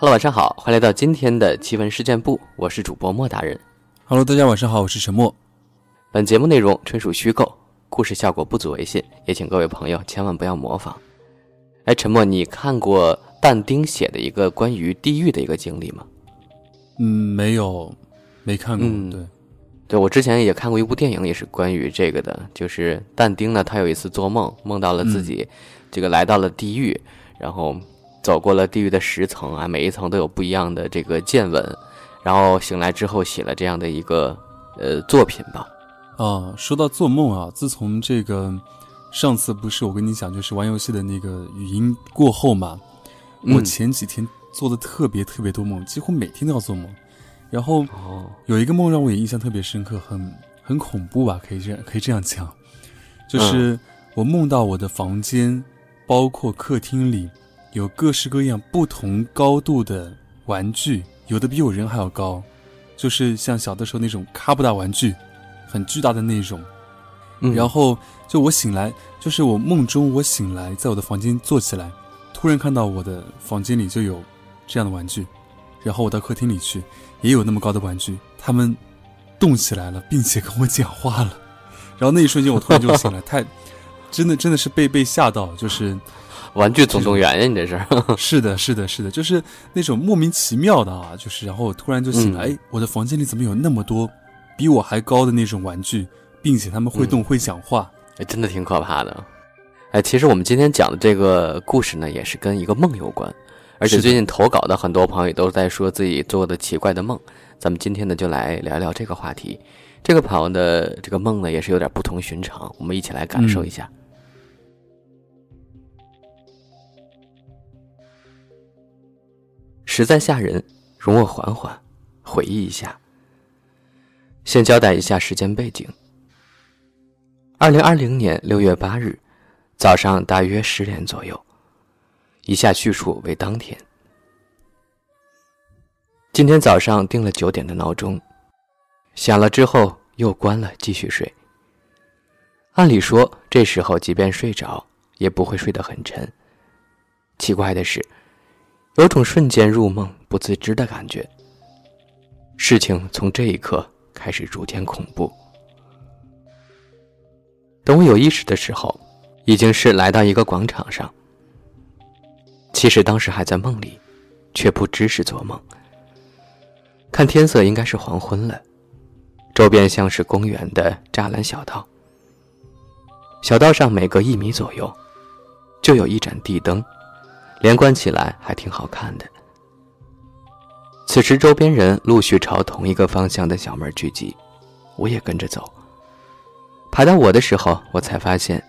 Hello，晚上好，欢迎来到今天的奇闻事件部，我是主播莫大人。Hello，大家晚上好，我是陈默。本节目内容纯属虚构，故事效果不足为信，也请各位朋友千万不要模仿。哎，沉默，你看过但丁写的一个关于地狱的一个经历吗？嗯，没有，没看过。嗯对，对我之前也看过一部电影，也是关于这个的，就是但丁呢，他有一次做梦，梦到了自己这个来到了地狱，然后走过了地狱的十层啊，每一层都有不一样的这个见闻，然后醒来之后写了这样的一个呃作品吧。啊，说到做梦啊，自从这个上次不是我跟你讲，就是玩游戏的那个语音过后嘛，嗯。我前几天做的特别特别多梦，几乎每天都要做梦。然后哦，有一个梦让我也印象特别深刻，很很恐怖吧，可以这样可以这样讲，就是我梦到我的房间，包括客厅里有各式各样不同高度的玩具，有的比我人还要高，就是像小的时候那种卡布达玩具，很巨大的那种。嗯然后就我醒来，就是我梦中我醒来，在我的房间坐起来，突然看到我的房间里就有这样的玩具，然后我到客厅里去，也有那么高的玩具，他们动起来了，并且跟我讲话了。然后那一瞬间我突然就醒了，太真的真的是被被吓到，就是玩具总动员呀，你这是？是的，是的，是的，就是那种莫名其妙的啊，就是然后我突然就醒来，嗯哎，我的房间里怎么有那么多比我还高的那种玩具，并且他们会动、会讲话。哎，真的挺可怕的。哎，其实我们今天讲的这个故事呢，也是跟一个梦有关，而且最近投稿的很多朋友也都在说自己做的奇怪的梦。咱们今天呢，就来聊聊这个话题。这个朋友的这个梦呢，也是有点不同寻常，我们一起来感受一下。实在吓人，容我缓缓回忆一下。先交代一下时间背景。二零二零年六月八日早上大约十点左右，以下叙述为当天。今天早上定了九点的闹钟，响了之后又关了，继续睡。按理说这时候即便睡着也不会睡得很沉。奇怪的是，有种瞬间入梦不自知的感觉。事情从这一刻开始逐渐恐怖。等我有意识的时候，已经是来到一个广场上。其实当时还在梦里，却不知是做梦。看天色应该是黄昏了，周边像是公园的栅栏小道。小道上每隔一米左右，就有一盏地灯，连贯起来还挺好看的。此时周边人陆续朝同一个方向的小门聚集，我也跟着走。排到我的时候，我才发现，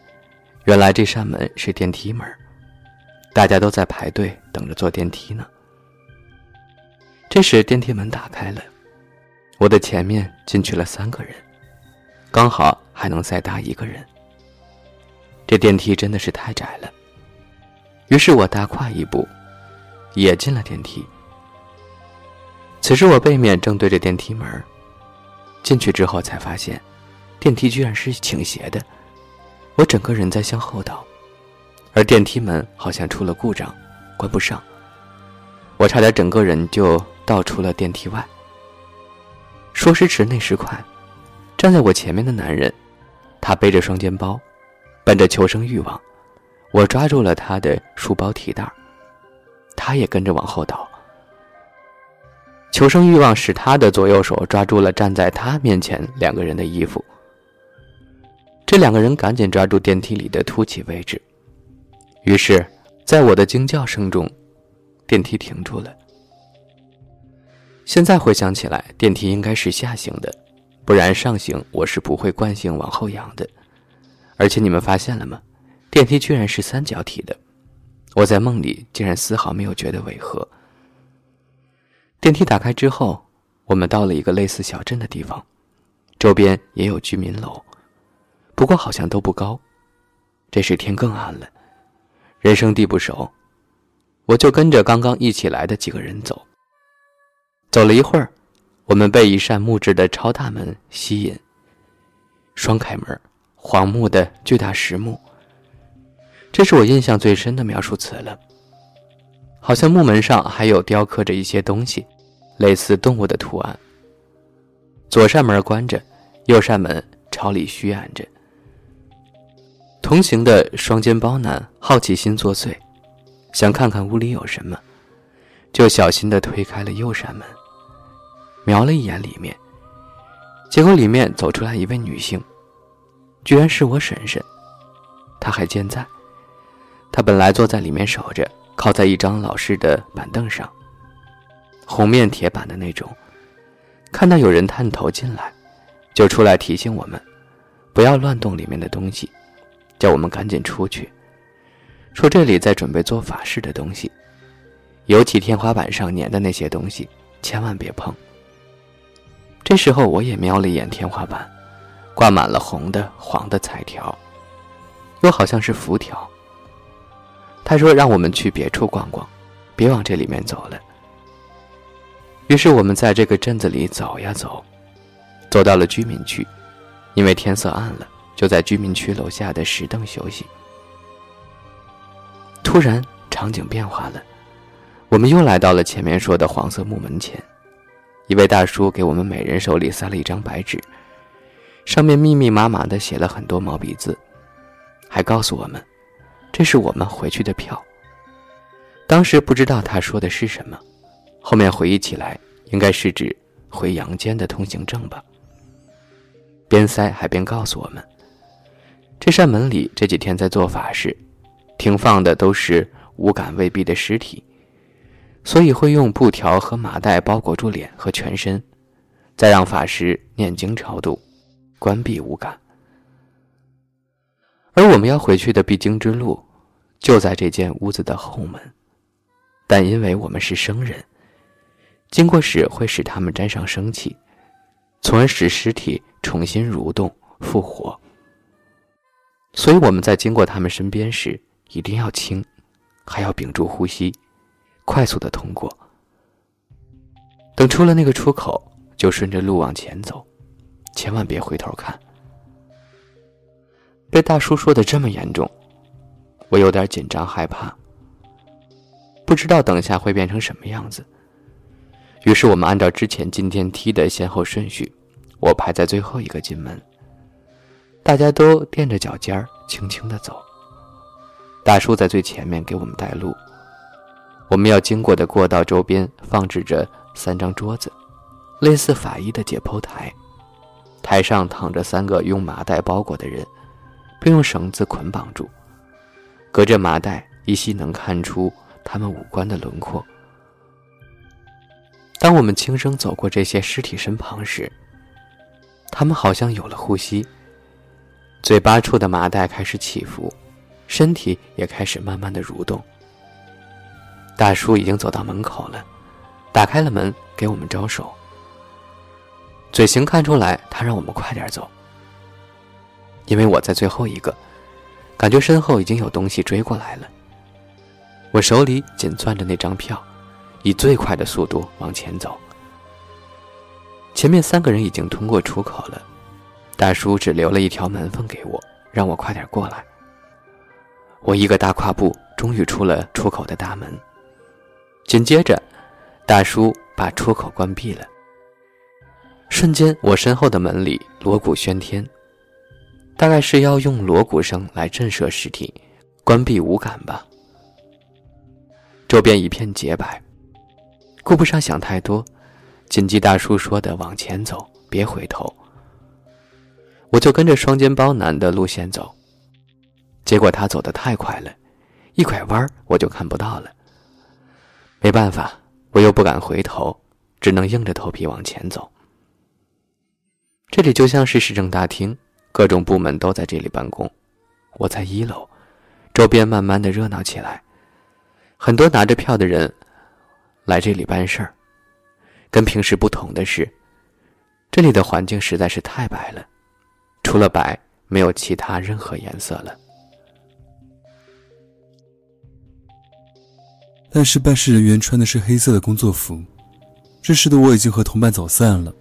原来这扇门是电梯门，大家都在排队等着坐电梯呢。这时电梯门打开了，我的前面进去了三个人，刚好还能再搭一个人。这电梯真的是太窄了，于是我大跨一步，也进了电梯。此时我背面正对着电梯门，进去之后才发现。电梯居然是倾斜的，我整个人在向后倒，而电梯门好像出了故障，关不上。我差点整个人就倒出了电梯外。说时迟，那时快，站在我前面的男人，他背着双肩包，本着求生欲望，我抓住了他的书包提袋他也跟着往后倒。求生欲望使他的左右手抓住了站在他面前两个人的衣服。这两个人赶紧抓住电梯里的凸起位置，于是，在我的惊叫声中，电梯停住了。现在回想起来，电梯应该是下行的，不然上行我是不会惯性往后仰的。而且你们发现了吗？电梯居然是三角体的，我在梦里竟然丝毫没有觉得违和。电梯打开之后，我们到了一个类似小镇的地方，周边也有居民楼。不过好像都不高，这时天更暗了，人生地不熟，我就跟着刚刚一起来的几个人走。走了一会儿，我们被一扇木质的超大门吸引，双开门，黄木的巨大实木，这是我印象最深的描述词了。好像木门上还有雕刻着一些东西，类似动物的图案。左扇门关着，右扇门朝里虚掩着。同行的双肩包男好奇心作祟，想看看屋里有什么，就小心地推开了右扇门，瞄了一眼里面，结果里面走出来一位女性，居然是我婶婶。她还健在，他本来坐在里面守着。靠在一张老式的板凳上，红面铁板的那种。看到有人探头进来，就出来提醒我们，不要乱动里面的东西，叫我们赶紧出去。说这里在准备做法事的东西，尤其天花板上粘的那些东西，千万别碰。这时候我也瞄了一眼天花板，挂满了红的、黄的彩条，又好像是符条。他说：“让我们去别处逛逛，别往这里面走了。”于是我们在这个镇子里走呀走，走到了居民区，因为天色暗了，就在居民区楼下的石凳休息。突然，场景变化了，我们又来到了前面说的黄色木门前，一位大叔给我们每人手里塞了一张白纸，上面密密麻麻的写了很多毛笔字，还告诉我们。这是我们回去的票。当时不知道他说的是什么，后面回忆起来，应该是指回阳间的通行证吧。边塞还边告诉我们，这扇门里这几天在做法事，停放的都是无感未闭的尸体，所以会用布条和麻袋包裹住脸和全身，再让法师念经超度，关闭无感。而我们要回去的必经之路，就在这间屋子的后门，但因为我们是生人，经过时会使他们沾上生气，从而使尸体重新蠕动复活。所以我们在经过他们身边时，一定要轻，还要屏住呼吸，快速的通过。等出了那个出口，就顺着路往前走，千万别回头看。被大叔说的这么严重，我有点紧张害怕，不知道等下会变成什么样子。于是我们按照之前进电梯的先后顺序，我排在最后一个进门，大家都垫着脚尖轻轻的走。大叔在最前面给我们带路。我们要经过的过道周边放置着三张桌子，类似法医的解剖台，台上躺着三个用麻袋包裹的人。并用绳子捆绑住，隔着麻袋依稀能看出他们五官的轮廓。当我们轻声走过这些尸体身旁时，他们好像有了呼吸，嘴巴处的麻袋开始起伏，身体也开始慢慢的蠕动。大叔已经走到门口了，打开了门给我们招手，嘴型看出来他让我们快点走。因为我在最后一个，感觉身后已经有东西追过来了。我手里紧攥着那张票，以最快的速度往前走。前面三个人已经通过出口了，大叔只留了一条门缝给我，让我快点过来。我一个大跨步，终于出了出口的大门。紧接着，大叔把出口关闭了。瞬间，我身后的门里锣鼓喧天。大概是要用锣鼓声来震慑尸体，关闭五感吧。周边一片洁白，顾不上想太多，谨记大叔说的往前走，别回头。我就跟着双肩包男的路线走，结果他走得太快了，一拐弯我就看不到了。没办法，我又不敢回头，只能硬着头皮往前走。这里就像是市政大厅。各种部门都在这里办公，我在一楼，周边慢慢的热闹起来，很多拿着票的人来这里办事儿。跟平时不同的是，这里的环境实在是太白了，除了白，没有其他任何颜色了。但是办事人员穿的是黑色的工作服，这时的我已经和同伴走散了，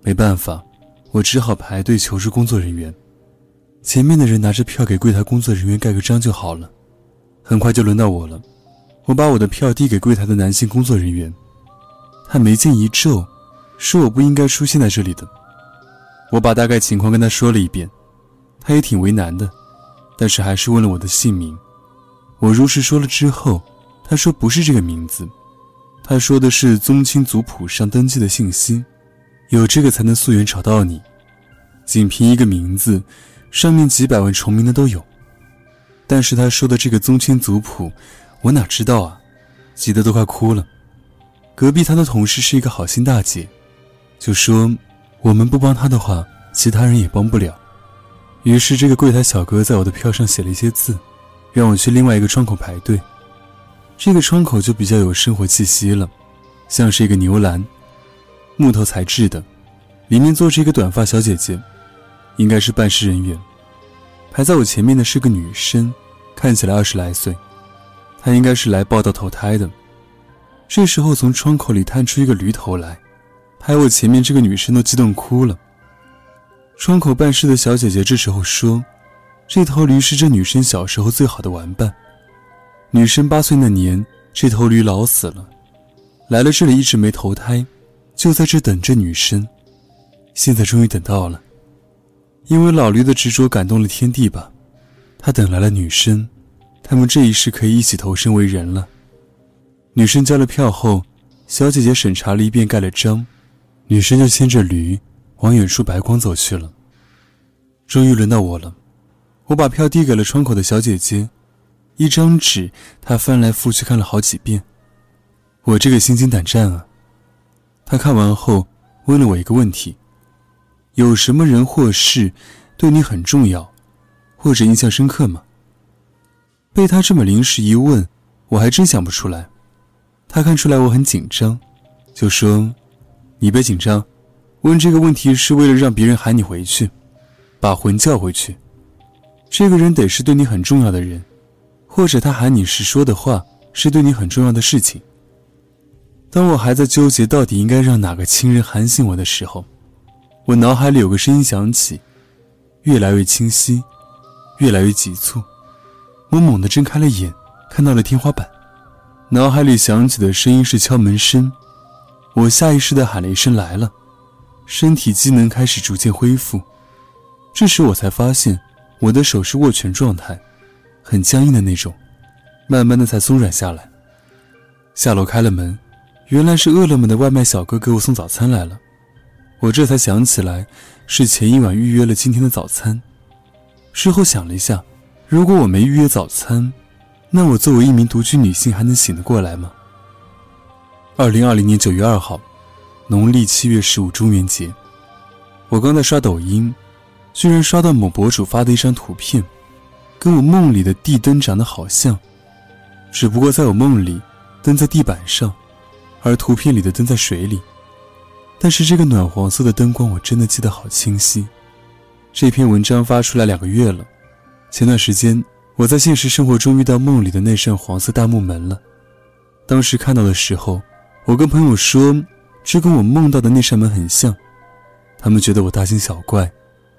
没办法。我只好排队求助工作人员。前面的人拿着票给柜台工作人员盖个章就好了。很快就轮到我了，我把我的票递给柜台的男性工作人员，他眉间一皱，说我不应该出现在这里的。我把大概情况跟他说了一遍，他也挺为难的，但是还是问了我的姓名。我如实说了之后，他说不是这个名字，他说的是宗亲族谱上登记的信息，有这个才能溯源找到你。仅凭一个名字，上面几百万重名的都有。但是他说的这个宗亲族谱，我哪知道啊，急得都快哭了。隔壁他的同事是一个好心大姐，就说。我们不帮他的话，其他人也帮不了。于是，这个柜台小哥在我的票上写了一些字，让我去另外一个窗口排队。这个窗口就比较有生活气息了，像是一个牛栏，木头材质的，里面坐着一个短发小姐姐，应该是办事人员。排在我前面的是个女生，看起来二十来岁，她应该是来报道投胎的。这时候，从窗口里探出一个驴头来。排我前面这个女生都激动哭了。窗口办事的小姐姐这时候说：“这头驴是这女生小时候最好的玩伴。女生八岁那年，这头驴老死了，来了这里一直没投胎，就在这等着女生。现在终于等到了，因为老驴的执着感动了天地吧，他等来了女生，他们这一世可以一起投生为人了。”女生交了票后，小姐姐审查了一遍，盖了章。女生就牵着驴往远处白光走去了。终于轮到我了，我把票递给了窗口的小姐姐，一张纸，她翻来覆去看了好几遍。我这个心惊胆战啊！他看完后问了我一个问题：有什么人或事对你很重要，或者印象深刻吗？被他这么临时一问，我还真想不出来。他看出来我很紧张，就说。你别紧张，问这个问题是为了让别人喊你回去，把魂叫回去。这个人得是对你很重要的人，或者他喊你时说的话是对你很重要的事情。当我还在纠结到底应该让哪个亲人喊醒我的时候，我脑海里有个声音响起，越来越清晰，越来越急促。我猛地睁开了眼，看到了天花板，脑海里响起的声音是敲门声。我下意识地喊了一声“来了”，身体机能开始逐渐恢复。这时我才发现，我的手是握拳状态，很僵硬的那种，慢慢的才松软下来。下楼开了门，原来是饿了么的外卖小哥给我送早餐来了。我这才想起来，是前一晚预约了今天的早餐。事后想了一下，如果我没预约早餐，那我作为一名独居女性还能醒得过来吗？二零二零年九月二号，农历七月十五中元节，我刚在刷抖音，居然刷到某博主发的一张图片，跟我梦里的地灯长得好像，只不过在我梦里，灯在地板上，而图片里的灯在水里。但是这个暖黄色的灯光我真的记得好清晰。这篇文章发出来两个月了，前段时间我在现实生活中遇到梦里的那扇黄色大木门了，当时看到的时候。我跟朋友说，这跟我梦到的那扇门很像，他们觉得我大惊小怪，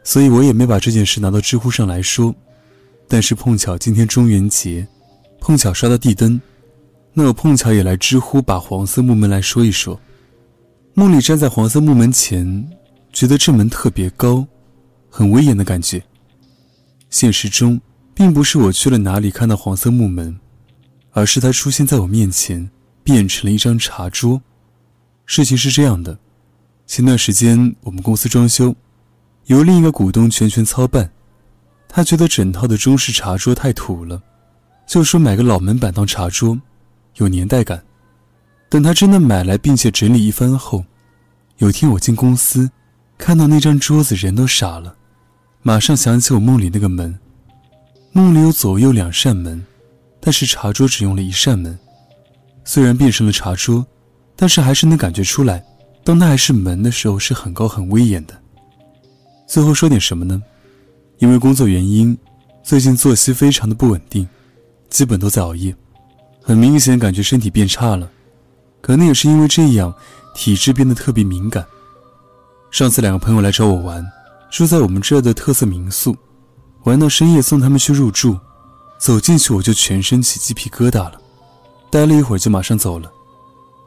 所以我也没把这件事拿到知乎上来说。但是碰巧今天中元节，碰巧刷到地灯，那我碰巧也来知乎把黄色木门来说一说。梦里站在黄色木门前，觉得这门特别高，很威严的感觉。现实中，并不是我去了哪里看到黄色木门，而是它出现在我面前。变成了一张茶桌。事情是这样的：前段时间我们公司装修，由另一个股东全权操办。他觉得整套的中式茶桌太土了，就说买个老门板当茶桌，有年代感。等他真的买来并且整理一番后，有天我进公司，看到那张桌子，人都傻了，马上想起我梦里那个门。梦里有左右两扇门，但是茶桌只用了一扇门。虽然变成了茶桌，但是还是能感觉出来，当它还是门的时候是很高很威严的。最后说点什么呢？因为工作原因，最近作息非常的不稳定，基本都在熬夜，很明显感觉身体变差了。可能也是因为这样，体质变得特别敏感。上次两个朋友来找我玩，住在我们这儿的特色民宿，玩到深夜送他们去入住，走进去我就全身起鸡皮疙瘩了。待了一会儿就马上走了，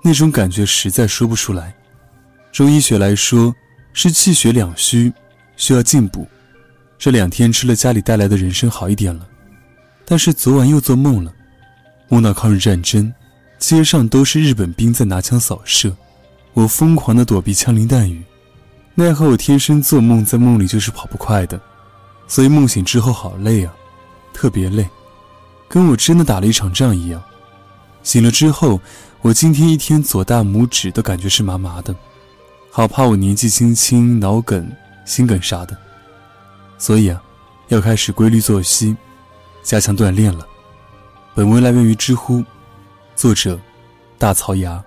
那种感觉实在说不出来。中医学来说是气血两虚，需要进补。这两天吃了家里带来的人参好一点了，但是昨晚又做梦了，梦到抗日战争，街上都是日本兵在拿枪扫射，我疯狂的躲避枪林弹雨。奈何我天生做梦在梦里就是跑不快的，所以梦醒之后好累啊，特别累，跟我真的打了一场仗一样。醒了之后，我今天一天左大拇指都感觉是麻麻的，好怕我年纪轻轻脑梗、心梗啥的。所以啊，要开始规律作息，加强锻炼了。本文来源于知乎，作者大槽牙。